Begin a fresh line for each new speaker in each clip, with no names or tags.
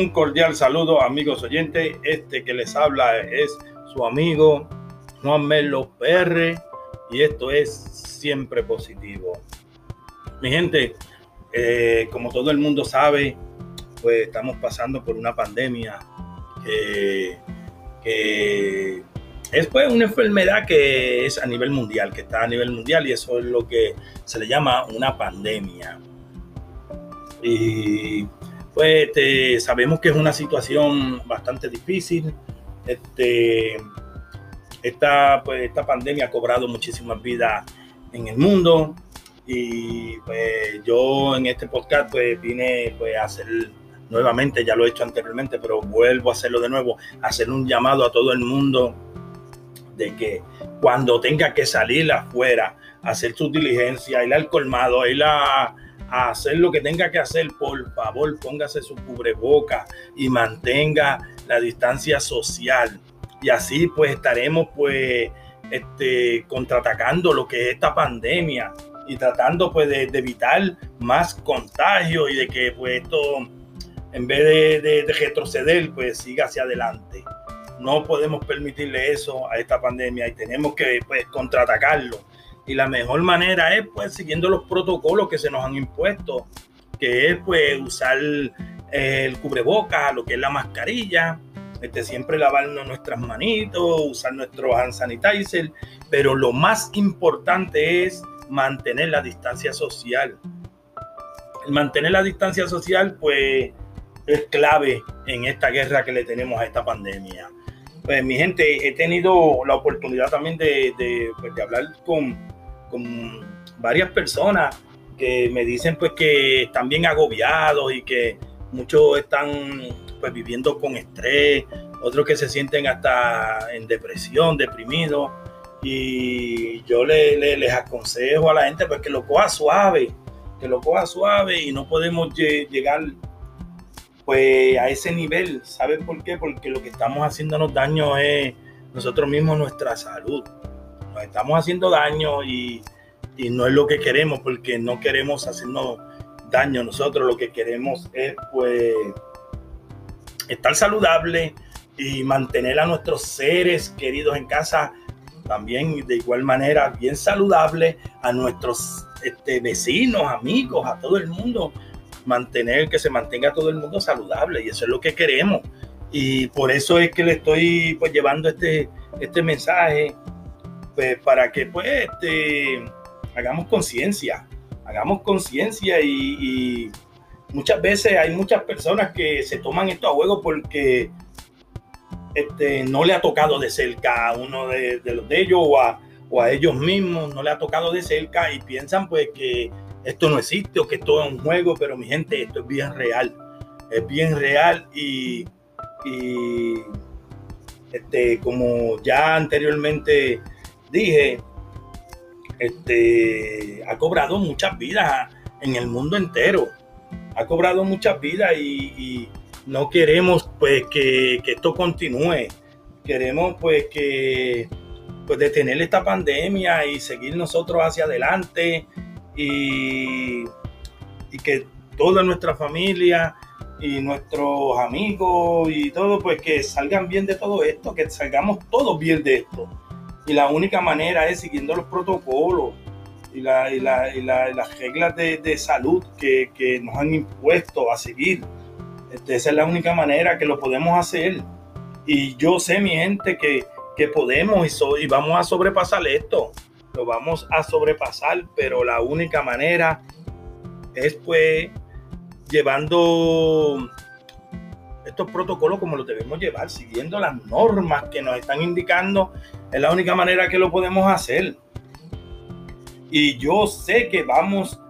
un cordial saludo, amigos oyentes. Este que les habla es su amigo Juan Melo PR y esto es siempre positivo. Mi gente, eh, como todo el mundo sabe, pues estamos pasando por una pandemia que, es pues una enfermedad que es a nivel mundial, que está a nivel mundial y eso es lo que se le llama una pandemia. Y pues este, sabemos que es una situación bastante difícil. Este, esta, pues, esta pandemia ha cobrado muchísimas vidas en el mundo y pues yo en este podcast pues vine pues, a hacer nuevamente, ya lo he hecho anteriormente, pero vuelvo a hacerlo de nuevo, hacer un llamado a todo el mundo de que cuando tenga que salir afuera, hacer su diligencia, ir al colmado, ir a a hacer lo que tenga que hacer, por favor, póngase su cubreboca y mantenga la distancia social. Y así pues estaremos pues este, contraatacando lo que es esta pandemia y tratando pues de, evitar más contagios y de que pues esto en vez de, de, retroceder pues siga hacia adelante. No podemos permitirle eso a esta pandemia y tenemos que pues contraatacarlo y la mejor manera es pues siguiendo los protocolos que se nos han impuesto, que es pues usar eh, el cubrebocas, lo que es la mascarilla, este, siempre lavarnos nuestras manitos, usar nuestro hand sanitizer, pero lo más importante es mantener la distancia social. mantener la distancia social pues es clave en esta guerra que le tenemos a esta pandemia. Pues mi gente, he tenido la oportunidad también de, de, pues, de hablar con con varias personas que me dicen pues que están bien agobiados y que muchos están pues viviendo con estrés, otros que se sienten hasta en depresión, deprimidos. Y yo le, les aconsejo a la gente pues que lo coja suave, que lo coja suave y no podemos llegar pues a ese nivel. ¿Saben por qué? Porque lo que estamos haciéndonos daño es nosotros mismos, nuestra salud estamos haciendo daño y, no es lo que queremos porque no queremos hacernos daño. Nosotros lo que queremos es pues estar saludable y mantener a nuestros seres queridos en casa también de igual manera bien saludable a nuestros este, vecinos, amigos, a todo el mundo, mantener que se mantenga todo el mundo saludable y eso es lo que queremos. Y por eso es que le estoy pues llevando este, este mensaje pues para que pues este, hagamos conciencia, hagamos conciencia y, muchas veces hay muchas personas que se toman esto a juego porque este, no le ha tocado de cerca a uno de, los de ellos o a, ellos mismos, no le ha tocado de cerca y piensan pues que esto no existe o que esto es un juego, pero mi gente, esto es bien real, es bien real y, y este, como ya anteriormente dije, este, ha cobrado muchas vidas en el mundo entero. Ha cobrado muchas vidas y, no queremos pues que, esto continúe. Queremos pues que pues detener esta pandemia y seguir nosotros hacia adelante y, y que toda nuestra familia y nuestros amigos y todo pues que salgan bien de todo esto, que salgamos todos bien de esto y la única manera es siguiendo los protocolos y, las reglas de, salud que, nos han impuesto a seguir. Este, esa es la única manera que lo podemos hacer. Y yo sé, mi gente, que, podemos y, y vamos a sobrepasar esto. Lo vamos a sobrepasar, pero la única manera es pues llevando estos protocolos como los debemos llevar, siguiendo las normas que nos están indicando, es la única manera que lo podemos hacer. Y yo sé que vamos,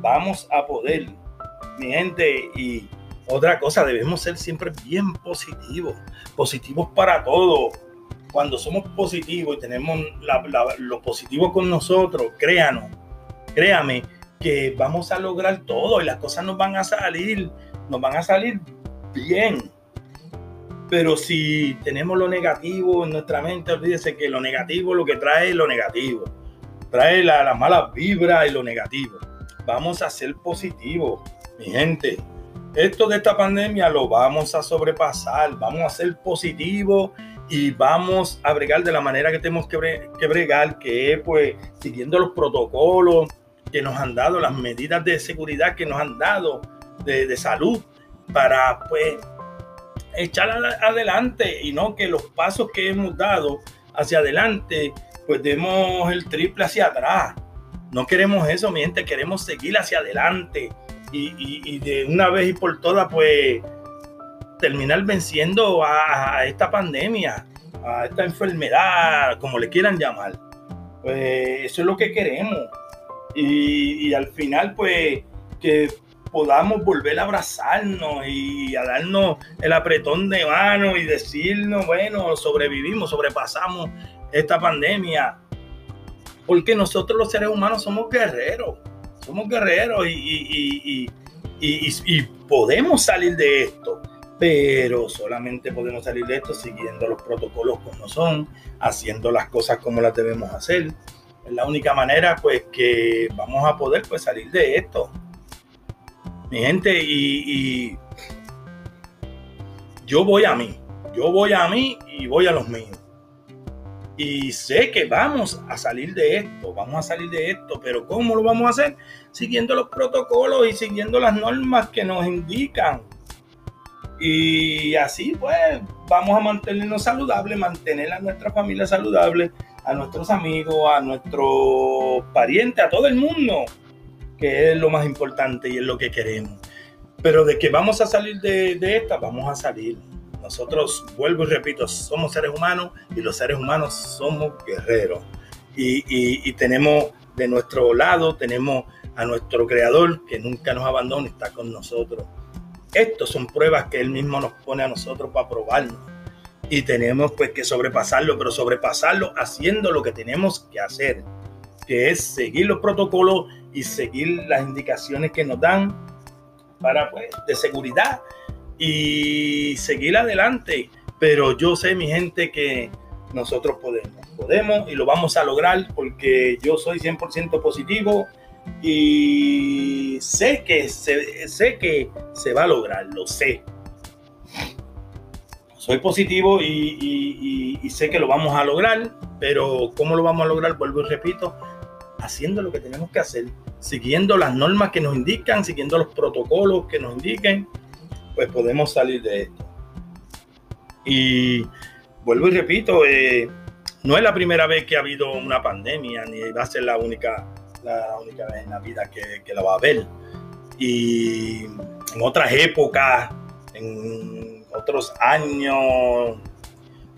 vamos a poder, mi gente, y otra cosa, debemos ser siempre bien positivos, positivos para todo. Cuando somos positivos y tenemos lo positivo con nosotros, créanos, créame que vamos a lograr todo y las cosas nos van a salir, nos van a salir bien. Pero si tenemos lo negativo en nuestra mente, olvídese que lo negativo lo que trae es lo negativo. Trae las la malas vibras y lo negativo. Vamos a ser positivos, mi gente. esto de esta pandemia lo vamos a sobrepasar, vamos a ser positivos y vamos a bregar de la manera que tenemos que, bregar, que es pues siguiendo los protocolos que nos han dado, las medidas de seguridad que nos han dado de salud para pues echar adelante y no que los pasos que hemos dado hacia adelante pues demos el triple hacia atrás. No queremos eso, mi gente, queremos seguir hacia adelante y, de una vez y por todas, pues terminar venciendo a, esta pandemia, a esta enfermedad, como le quieran llamar. Pues eso es lo que queremos. Y, y al final, pues, que podamos volver a abrazarnos y a darnos el apretón de mano y decirnos, bueno, sobrevivimos, sobrepasamos esta pandemia. Porque nosotros los seres humanos somos guerreros, somos guerreros y, podemos salir de esto, pero solamente podemos salir de esto siguiendo los protocolos como son, haciendo las cosas como las debemos hacer. Es la única manera pues que vamos a poder pues salir de esto. Mi gente, y yo voy a mí, yo voy a mí y voy a los míos. Y sé que vamos a salir de esto, vamos a salir de esto, pero ¿cómo lo vamos a hacer? Siguiendo los protocolos y siguiendo las normas que nos indican. Y así pues vamos a mantenernos saludables, mantener a nuestra familia saludable, a nuestros amigos, a nuestros parientes, a todo el mundo, que es lo más importante y es lo que queremos. Pero de que vamos a salir de, de esta, vamos a salir. Nosotros, vuelvo y repito, somos seres humanos y los seres humanos somos guerreros. Y, tenemos de nuestro lado, tenemos a nuestro creador que nunca nos abandona, está con nosotros. Estos son pruebas que él mismo nos pone a nosotros para probarnos. Y tenemos pues que sobrepasarlo, pero sobrepasarlo haciendo lo que tenemos que hacer, que es seguir los protocolos y seguir las indicaciones que nos dan para pues de seguridad y seguir adelante. Pero yo sé, mi gente, que nosotros podemos. Podemos y lo vamos a lograr porque yo soy 100% positivo y sé que se, sé que se va a lograr, lo sé. Soy positivo y, y sé que lo vamos a lograr, pero ¿cómo lo vamos a lograr? Vuelvo y repito, haciendo lo que tenemos que hacer, siguiendo las normas que nos indican, siguiendo los protocolos que nos indiquen pues podemos salir de esto. Y vuelvo y repito, eh, no es la primera vez que ha habido una pandemia, ni va a ser la única, la única vez en la vida que, que la va a haber. Y en otras épocas, en otros años,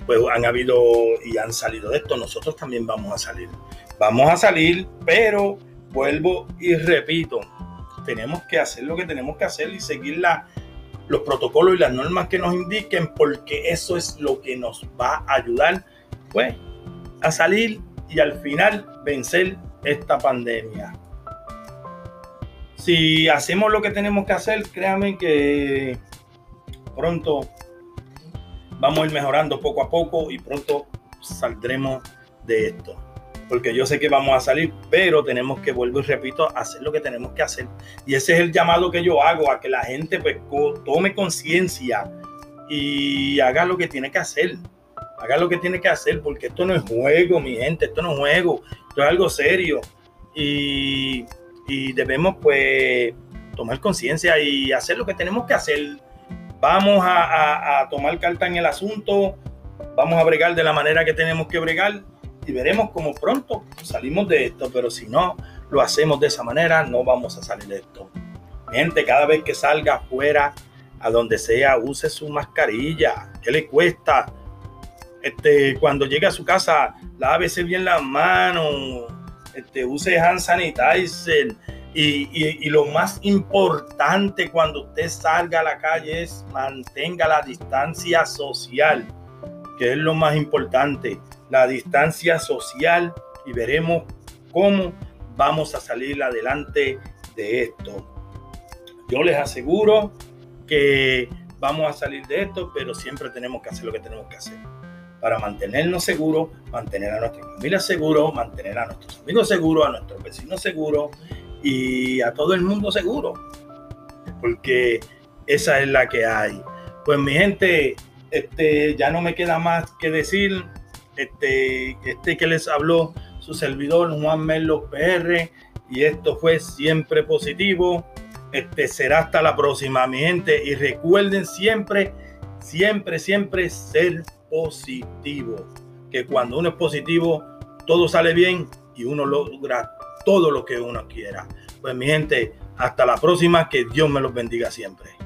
pues han habido y han salido de esto. Nosotros también vamos a salir. Vamos a salir, pero vuelvo y repito, tenemos que hacer lo que tenemos que hacer y seguir los protocolos y las normas que nos indiquen, porque eso es lo que nos va a ayudar pues, a salir y al final vencer esta pandemia. Si hacemos lo que tenemos que hacer, créanme que pronto vamos a ir mejorando poco a poco y pronto saldremos de esto porque yo sé que vamos a salir, pero tenemos que, vuelvo y repito, hacer lo que tenemos que hacer. Y ese es el llamado que yo hago, a que la gente pues, tome conciencia y haga lo que tiene que hacer. Haga lo que tiene que hacer, porque esto no es juego, mi gente, esto no es juego, esto es algo serio. Y, debemos pues tomar conciencia y hacer lo que tenemos que hacer. Vamos a, a tomar carta en el asunto, vamos a bregar de la manera que tenemos que bregar y veremos cómo pronto salimos de esto, pero si no lo hacemos de esa manera, no vamos a salir de esto. Gente, cada vez que salga afuera, a donde sea, use su mascarilla. ¿Qué le cuesta? Este, cuando llegue a su casa, lávese bien las manos, este, use hand sanitizer. Y, y, lo más importante cuando usted salga a la calle es mantenga la distancia social, que es lo más importante la distancia social y veremos cómo vamos a salir adelante de esto. Yo les aseguro que vamos a salir de esto, pero siempre tenemos que hacer lo que tenemos que hacer para mantenernos seguros, mantener a nuestra familia seguro, mantener a nuestros amigos seguros, a nuestros vecinos seguros y a todo el mundo seguro. Porque esa es la que hay. Pues mi gente, este, ya no me queda más que decir, este, este que les habló su servidor Juan Melo PR y esto fue siempre positivo. Este será hasta la próxima, mi gente, y recuerden siempre, siempre, siempre ser positivo. Que cuando uno es positivo, todo sale bien y uno logra todo lo que uno quiera. Pues mi gente, hasta la próxima, que Dios me los bendiga siempre.